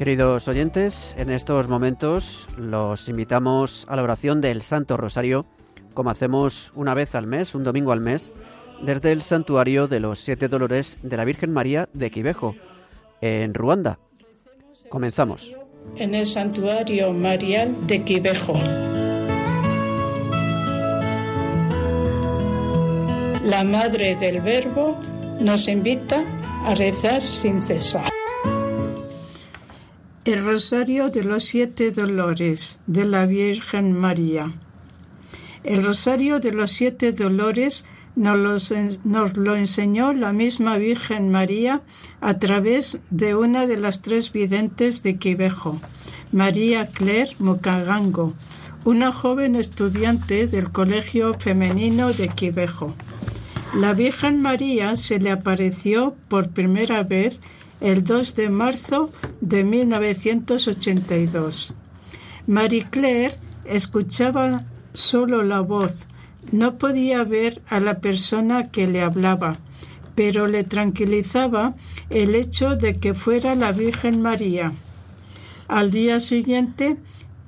Queridos oyentes, en estos momentos los invitamos a la oración del Santo Rosario, como hacemos una vez al mes, un domingo al mes, desde el santuario de los Siete Dolores de la Virgen María de Quivejo, en Ruanda. Comenzamos. En el santuario marial de Quivejo. La Madre del Verbo nos invita a rezar sin cesar. El Rosario de los Siete Dolores de la Virgen María. El Rosario de los Siete Dolores nos, lo enseñó la misma Virgen María a través de una de las tres videntes de Quivejo, María Claire Mukagango, una joven estudiante del Colegio Femenino de Quivejo. La Virgen María se le apareció por primera vez el 2 de marzo de 1982. Marie Claire escuchaba solo la voz, no podía ver a la persona que le hablaba, pero le tranquilizaba el hecho de que fuera la Virgen María. Al día siguiente,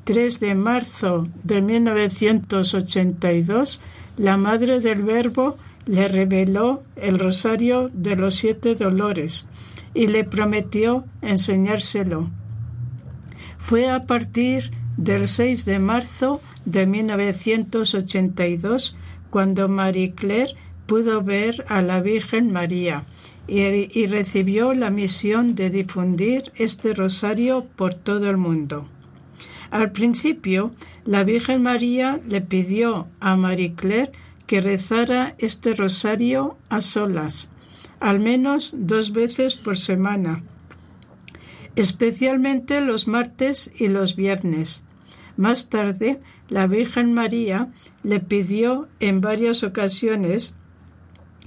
3 de marzo de 1982, la Madre del Verbo le reveló el Rosario de los Siete Dolores, y le prometió enseñárselo. Fue a partir del 6 de marzo de 1982 cuando Marie Claire pudo ver a la Virgen María y, y, recibió la misión de difundir este rosario por todo el mundo. Al principio, la Virgen María le pidió a Marie Claire que rezara este rosario a solas al menos dos veces por semana, especialmente los martes y los viernes. Más tarde, la Virgen María le pidió en varias ocasiones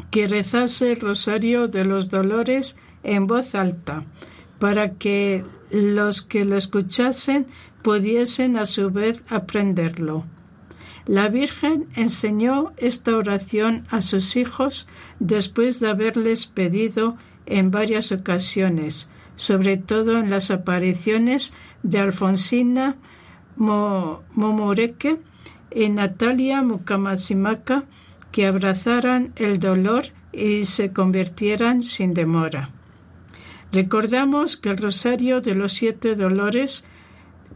que rezase el rosario de los dolores en voz alta, para que los que lo escuchasen pudiesen a su vez aprenderlo. La Virgen enseñó esta oración a sus hijos después de haberles pedido en varias ocasiones, sobre todo en las apariciones de Alfonsina Momoreke y Natalia Mukamasimaka, que abrazaran el dolor y se convirtieran sin demora. Recordamos que el Rosario de los Siete Dolores,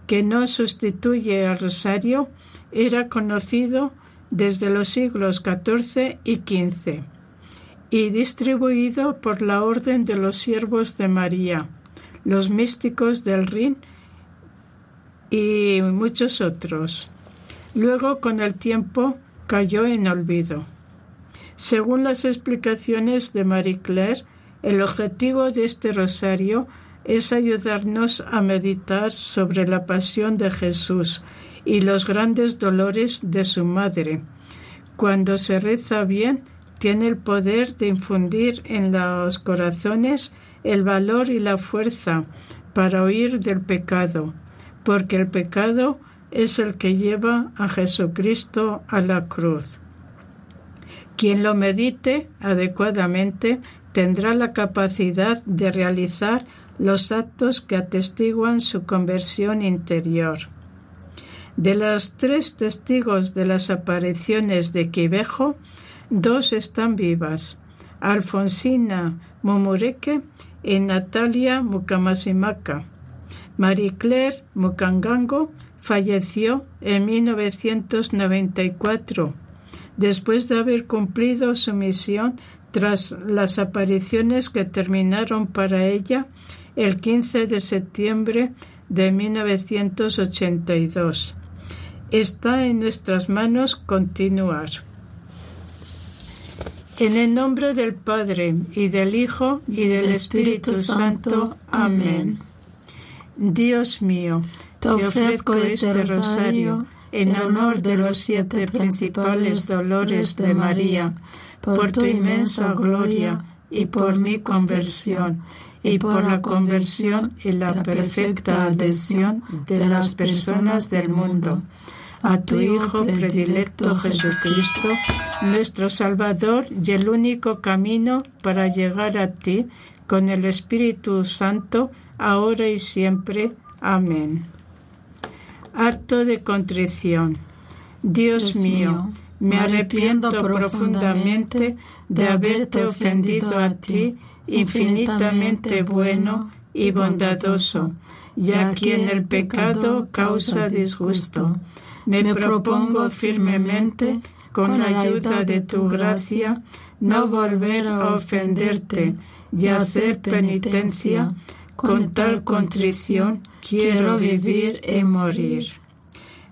que no sustituye al Rosario, era conocido desde los siglos XIV y XV y distribuido por la Orden de los Siervos de María, los místicos del Rin y muchos otros. Luego, con el tiempo, cayó en olvido. Según las explicaciones de Marie Claire, el objetivo de este rosario es ayudarnos a meditar sobre la pasión de Jesús y los grandes dolores de su madre. Cuando se reza bien, tiene el poder de infundir en los corazones el valor y la fuerza para huir del pecado, porque el pecado es el que lleva a Jesucristo a la cruz. Quien lo medite adecuadamente tendrá la capacidad de realizar los actos que atestiguan su conversión interior. De los tres testigos de las apariciones de Quivejo, dos están vivas, Alfonsina Momoreke y Natalia Mukamasimaka. Marie Claire Mukangango falleció en 1994, después de haber cumplido su misión tras las apariciones que terminaron para ella el 15 de septiembre de 1982. Está en nuestras manos continuar. En el nombre del Padre y del Hijo y del Espíritu, Santo. Amén. Dios mío, te ofrezco este, este rosario en honor de los siete principales dolores de María, por tu inmensa gloria y por mi conversión. y por la conversión y la perfecta adhesión de las personas del mundo a tu Hijo predilecto Jesucristo, nuestro Salvador y el único camino para llegar a ti, con el Espíritu Santo, ahora y siempre. Amén. Acto de contrición. Dios, mío, me arrepiento profundamente de haberte ofendido a ti, infinitamente bueno y bondadoso, y a quien el pecado causa disgusto. Me propongo firmemente, con la ayuda de tu gracia, no volver a ofenderte y hacer penitencia. Con tal contrición quiero vivir y morir.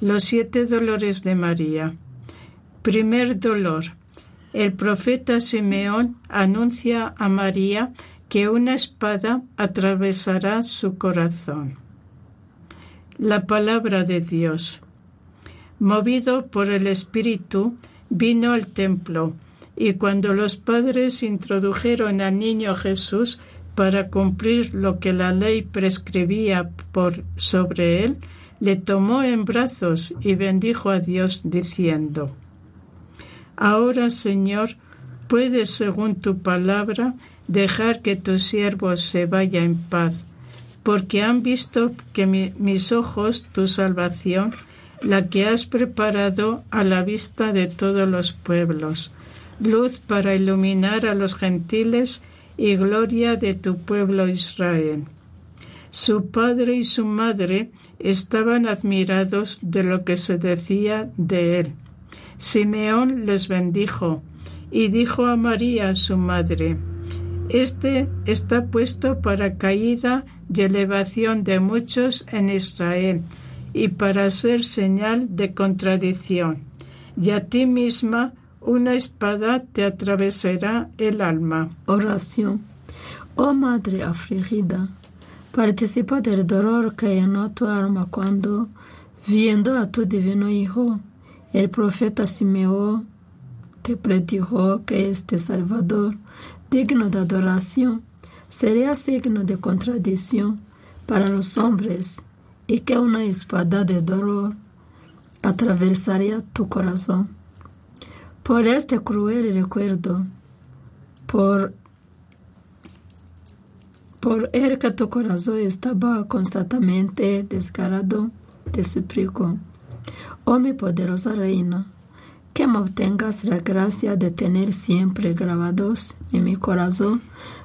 Los siete dolores de María. Primer dolor. El profeta Simeón anuncia a María que una espada atravesará su corazón. La palabra de Dios. Movido por el Espíritu, vino al templo, y cuando los padres introdujeron al niño Jesús para cumplir lo que la ley prescribía por sobre él, le tomó en brazos y bendijo a Dios diciendo, Ahora, Señor, puedes, según tu palabra, dejar que tu siervo se vaya en paz, porque han visto que mis ojos tu salvación, la que has preparado a la vista de todos los pueblos, luz para iluminar a los gentiles y gloria de tu pueblo Israel. Su padre y su madre estaban admirados de lo que se decía de él. Simeón les bendijo y dijo a María su madre, Este está puesto para caída y elevación de muchos en Israel y para ser señal de contradicción. Y a ti misma una espada te atravesará el alma. Oración. Oh Madre afligida, Participa del dolor que llenó tu alma cuando, viendo a tu divino Hijo, el profeta Simeón te predijo que este Salvador, digno de adoración, sería signo de contradicción para los hombres y que una espada de dolor atravesaría tu corazón. Por este cruel recuerdo, por por el que tu corazón estaba constantemente descarado, te suplico, oh mi poderosa reina, que me obtengas la gracia de tener siempre grabados en mi corazón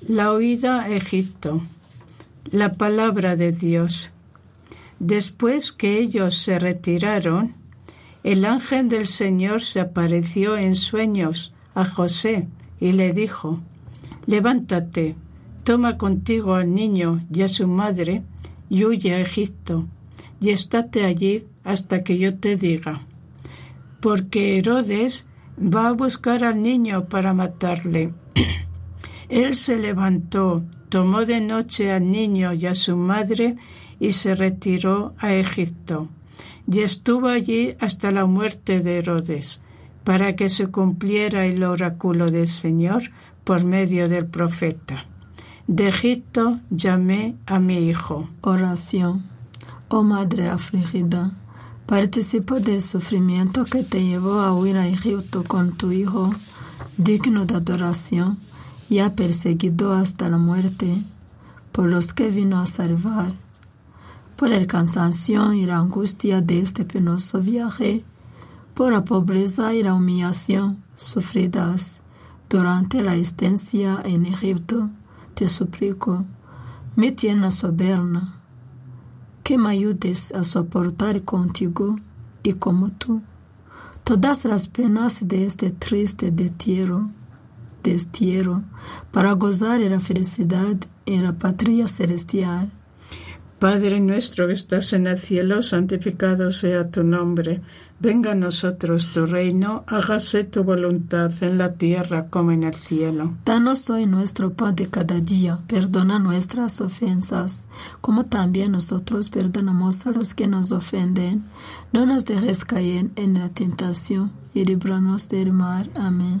la huida a Egipto. La palabra de Dios. Después que ellos se retiraron, el ángel del Señor se apareció en sueños a José y le dijo, Levántate, toma contigo al niño y a su madre y huye a Egipto, y estate allí hasta que yo te diga. Porque Herodes va a buscar al niño para matarle. Él se levantó, tomó de noche al niño y a su madre y se retiró a Egipto. Y estuvo allí hasta la muerte de Herodes, para que se cumpliera el oráculo del Señor por medio del profeta. De Egipto llamé a mi hijo. Oración. Oh Madre afligida, participa del sufrimiento que te llevó a huir a Egipto con tu hijo, digno de adoración, ya perseguido hasta la muerte, por los que vino a salvar. Por el cansancio y la angustia de este penoso viaje, por la pobreza y la humillación sufridas durante la estancia en Egipto, te suplico, mi tierna soberana, que me ayudes a soportar contigo y como tú todas las penas de este triste destierro, destierro para gozar de la felicidad en la patria celestial. Padre nuestro que estás en el cielo, santificado sea tu nombre. Venga a nosotros tu reino, hágase tu voluntad en la tierra como en el cielo. Danos hoy nuestro pan de cada día, perdona nuestras ofensas, como también nosotros perdonamos a los que nos ofenden. No nos dejes caer en la tentación y líbranos del mal. Amén.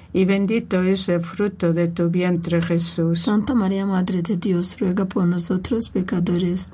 y bendito es el fruto de tu vientre Jesús. Santa María, Madre de Dios, ruega por nosotros pecadores,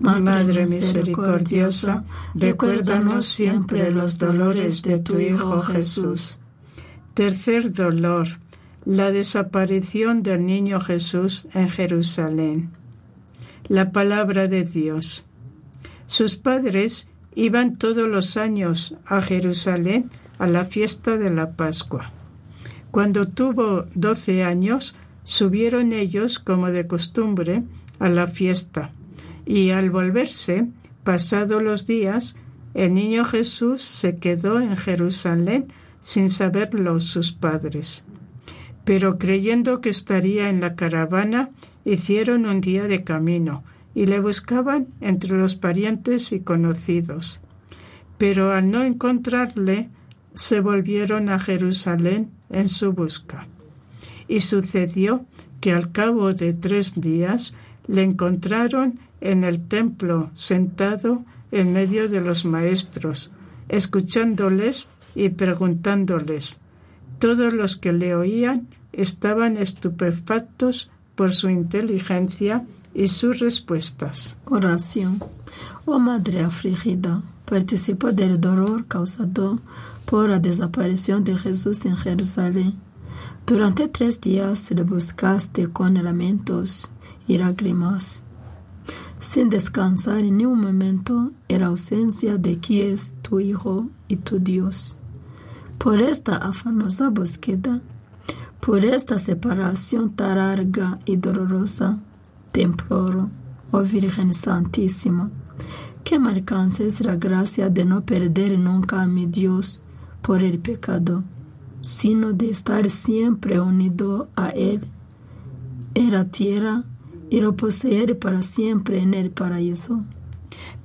Madre misericordiosa, recuérdanos siempre los dolores de tu Hijo Jesús. Tercer dolor la desaparición del niño Jesús en Jerusalén. La palabra de Dios. Sus padres iban todos los años a Jerusalén a la fiesta de la Pascua. Cuando tuvo doce años, subieron ellos, como de costumbre, a la fiesta, y al volverse, pasados los días, el niño Jesús se quedó en Jerusalén sin saberlo sus padres pero creyendo que estaría en la caravana, hicieron un día de camino y le buscaban entre los parientes y conocidos. Pero al no encontrarle, se volvieron a Jerusalén en su busca. Y sucedió que al cabo de tres días le encontraron en el templo sentado en medio de los maestros, escuchándoles y preguntándoles. Todos los que le oían estaban estupefactos por su inteligencia y sus respuestas. Oración. Oh Madre afligida, participa del dolor causado por la desaparición de Jesús en Jerusalén. Durante tres días le buscaste con lamentos y lágrimas, sin descansar en un momento en la ausencia de quien es tu Hijo y tu Dios. Por esta afanosa búsqueda, por esta separación tan larga y dolorosa, te imploro, oh Virgen Santísima, que me alcances la gracia de no perder nunca a mi Dios por el pecado, sino de estar siempre unido a Él en la tierra y lo poseer para siempre en el paraíso.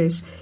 letters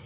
y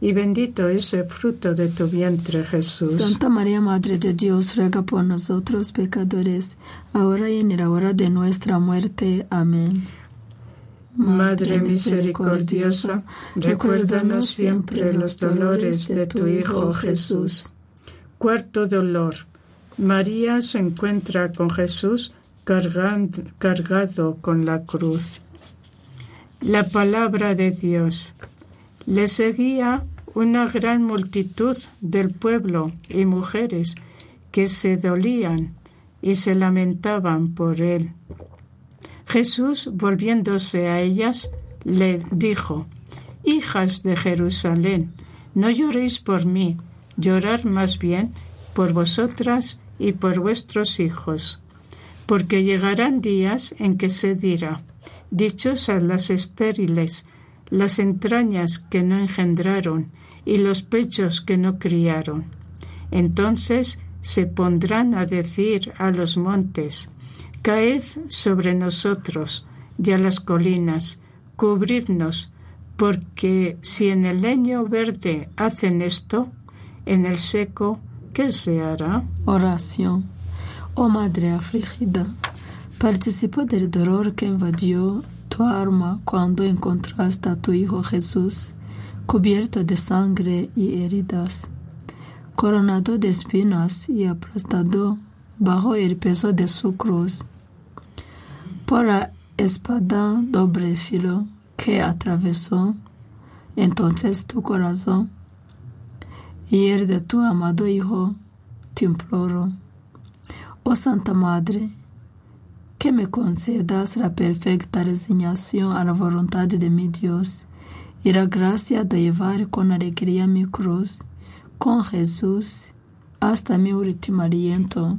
y bendito es el fruto de tu vientre, Jesús. Santa María, Madre de Dios, ruega por nosotros pecadores, ahora y en la hora de nuestra muerte. Amén. Madre misericordiosa, recuérdanos siempre los dolores de tu Hijo Jesús. Cuarto dolor. María se encuentra con Jesús cargado con la cruz. La palabra de Dios. Le seguía una gran multitud del pueblo y mujeres que se dolían y se lamentaban por él. Jesús, volviéndose a ellas, le dijo, Hijas de Jerusalén, no lloréis por mí, llorar más bien por vosotras y por vuestros hijos, porque llegarán días en que se dirá, Dichosas las estériles, las entrañas que no engendraron y los pechos que no criaron. Entonces se pondrán a decir a los montes, Caed sobre nosotros y a las colinas, cubridnos, porque si en el leño verde hacen esto, en el seco, ¿qué se hará? Oración. Oh Madre afligida, participo del dolor que invadió tu alma cuando encontraste a tu Hijo Jesús, cubierto de sangre y heridas, coronado de espinas y aplastado bajo el peso de su cruz. Por la espada doble filo que atravesó entonces tu corazón y el de tu amado Hijo, te imploro. Oh Santa Madre, que me concedas la perfecta resignación a la voluntad de mi Dios y la gracia de llevar con alegría mi cruz, con Jesús, hasta mi último aliento.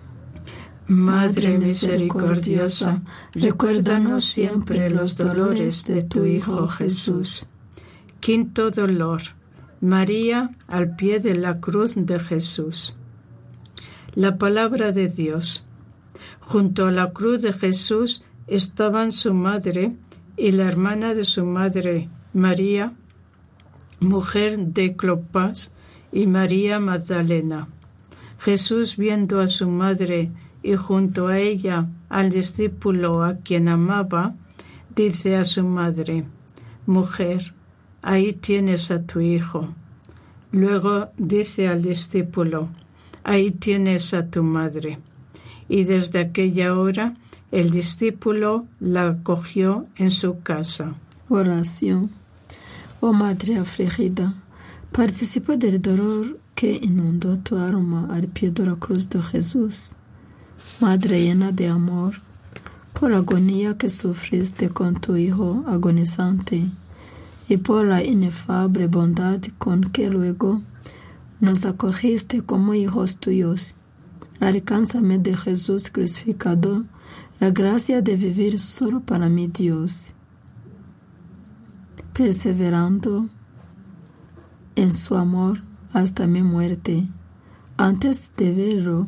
Madre misericordiosa, recuérdanos siempre los dolores de tu Hijo Jesús. Quinto dolor. María al pie de la cruz de Jesús. La palabra de Dios. Junto a la cruz de Jesús estaban su madre y la hermana de su madre, María, mujer de Clopas, y María Magdalena. Jesús, viendo a su madre y junto a ella al discípulo a quien amaba, dice a su madre, Mujer, ahí tienes a tu hijo. Luego dice al discípulo, ahí tienes a tu madre. Y desde aquella hora el discípulo la acogió en su casa. Oración. Oh Madre afligida, participa del dolor que inundó tu alma al pie de la cruz de Jesús. Madre llena de amor, por la agonía que sufriste con tu Hijo agonizante y por la inefable bondad con que luego nos acogiste como hijos tuyos. Alcánzame de Jesús crucificado la gracia de vivir solo para mi Dios, perseverando en su amor hasta mi muerte, antes de verlo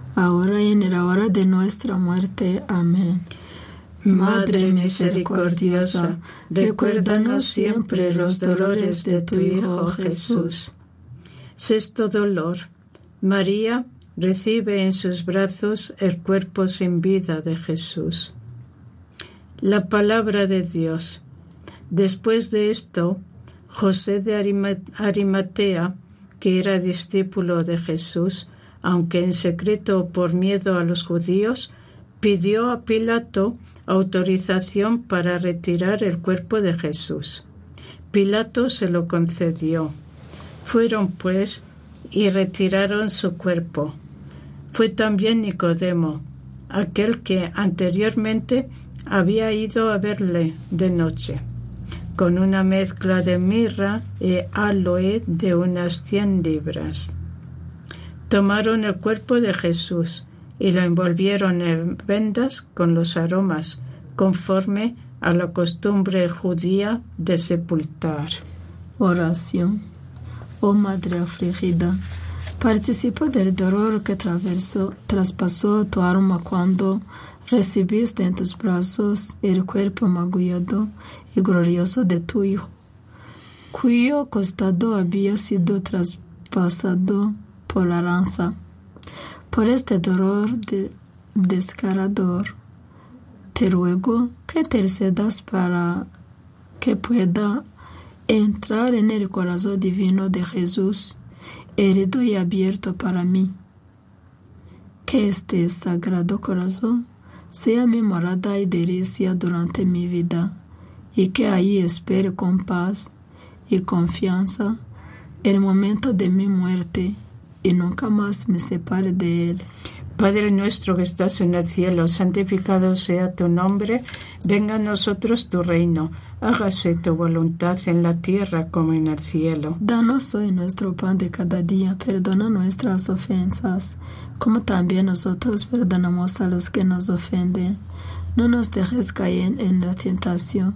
ahora y en la hora de nuestra muerte. Amén. Madre misericordiosa, recuérdanos siempre los dolores de tu Hijo Jesús. Sexto dolor. María recibe en sus brazos el cuerpo sin vida de Jesús. La palabra de Dios. Después de esto, José de Arimatea, que era discípulo de Jesús, aunque en secreto por miedo a los judíos, pidió a Pilato autorización para retirar el cuerpo de Jesús. Pilato se lo concedió. Fueron, pues, y retiraron su cuerpo. Fue también Nicodemo, aquel que anteriormente había ido a verle de noche, con una mezcla de mirra y aloe de unas cien libras. Tomaron el cuerpo de Jesús y lo envolvieron en vendas con los aromas, conforme a la costumbre judía de sepultar. Oración. Oh Madre afligida, participa del dolor que traspasó tu alma cuando recibiste en tus brazos el cuerpo magullado y glorioso de tu Hijo, cuyo costado había sido traspasado por la lanza. Por este dolor de descarador. Te ruego que intercedas para que pueda entrar en el corazón divino de Jesús, herido y abierto para mí. Que este sagrado corazón sea mi morada y delicia durante mi vida, y que ahí espere con paz y confianza el momento de mi muerte y nunca más me separe de él. Padre nuestro que estás en el cielo, santificado sea tu nombre, venga a nosotros tu reino, hágase tu voluntad en la tierra como en el cielo. Danos hoy nuestro pan de cada día, perdona nuestras ofensas, como también nosotros perdonamos a los que nos ofenden. No nos dejes caer en la tentación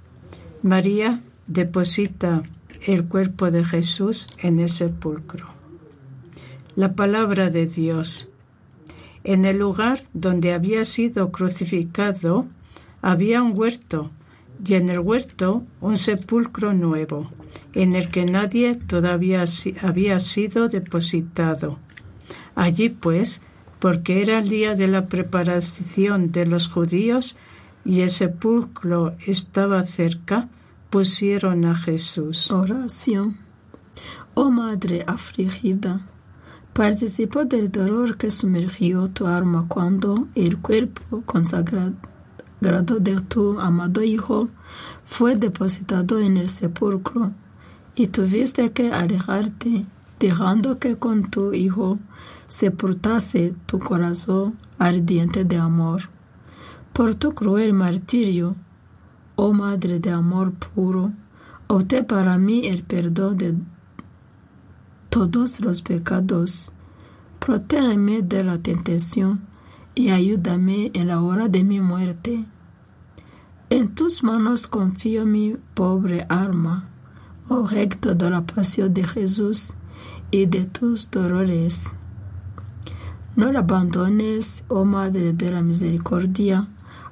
María deposita el cuerpo de Jesús en el sepulcro. La palabra de Dios. En el lugar donde había sido crucificado había un huerto y en el huerto un sepulcro nuevo, en el que nadie todavía había sido depositado. Allí pues, porque era el día de la preparación de los judíos y el sepulcro estaba cerca, pusieron a Jesús. Oración. Oh Madre afligida, participo del dolor que sumergió tu alma cuando el cuerpo consagrado de tu amado Hijo fue depositado en el sepulcro y tuviste que alejarte, dejando que con tu Hijo sepultase tu corazón ardiente de amor. Por tu cruel martirio, oh Madre de amor puro, obté para mí el perdón de todos los pecados. Protégeme de la tentación y ayúdame en la hora de mi muerte. En tus manos confío mi pobre alma, oh recto de la pasión de Jesús y de tus dolores. No la abandones, oh Madre de la Misericordia,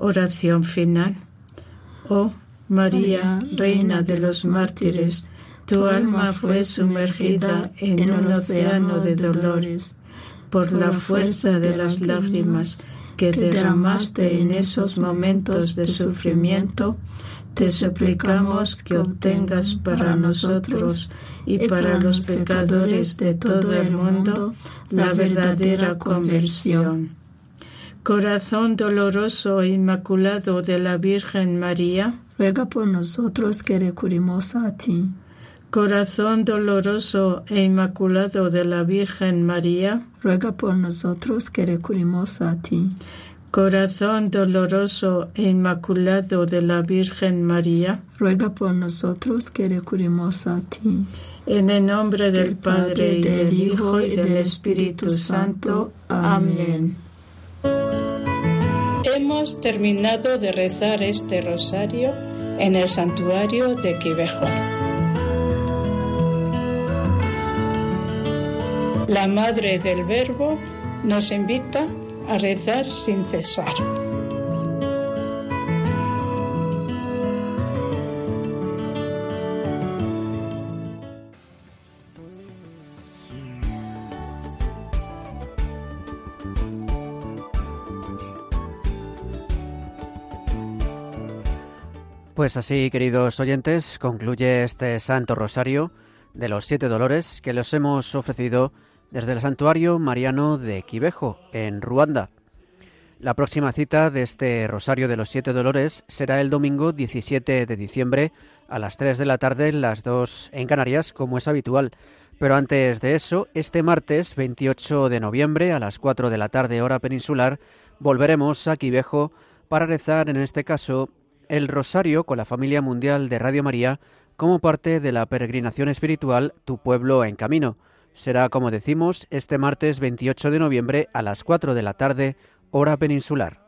Oración final. Oh María, Reina de los mártires, tu alma fue sumergida en un océano de dolores por la fuerza de las lágrimas que derramaste en esos momentos de sufrimiento. Te suplicamos que obtengas para nosotros y para los pecadores de todo el mundo la verdadera conversión. Corazón doloroso e inmaculado de la Virgen María, ruega por nosotros que recurrimos a ti. Corazón doloroso e inmaculado de la Virgen María, ruega por nosotros que recurrimos a ti. Corazón doloroso e inmaculado de la Virgen María, ruega por nosotros que recurrimos a ti. En el nombre del, Padre, y del Hijo, y del Espíritu Santo. Amén. Hemos terminado de rezar este rosario en el santuario de Quivejo. La Madre del Verbo nos invita a rezar sin cesar. Pues así, queridos oyentes, concluye este Santo Rosario de los Siete Dolores que los hemos ofrecido desde el Santuario Mariano de Quivejo, en Ruanda. La próxima cita de este Rosario de los Siete Dolores será el domingo 17 de diciembre a las 3 de la tarde, las 2 en Canarias, como es habitual. Pero antes de eso, este martes 28 de noviembre a las 4 de la tarde hora peninsular, volveremos a Quivejo para rezar en este caso el Rosario con la familia mundial de Radio María como parte de la peregrinación espiritual Tu pueblo en camino. Será, como decimos, este martes 28 de noviembre a las 4 de la tarde, hora peninsular.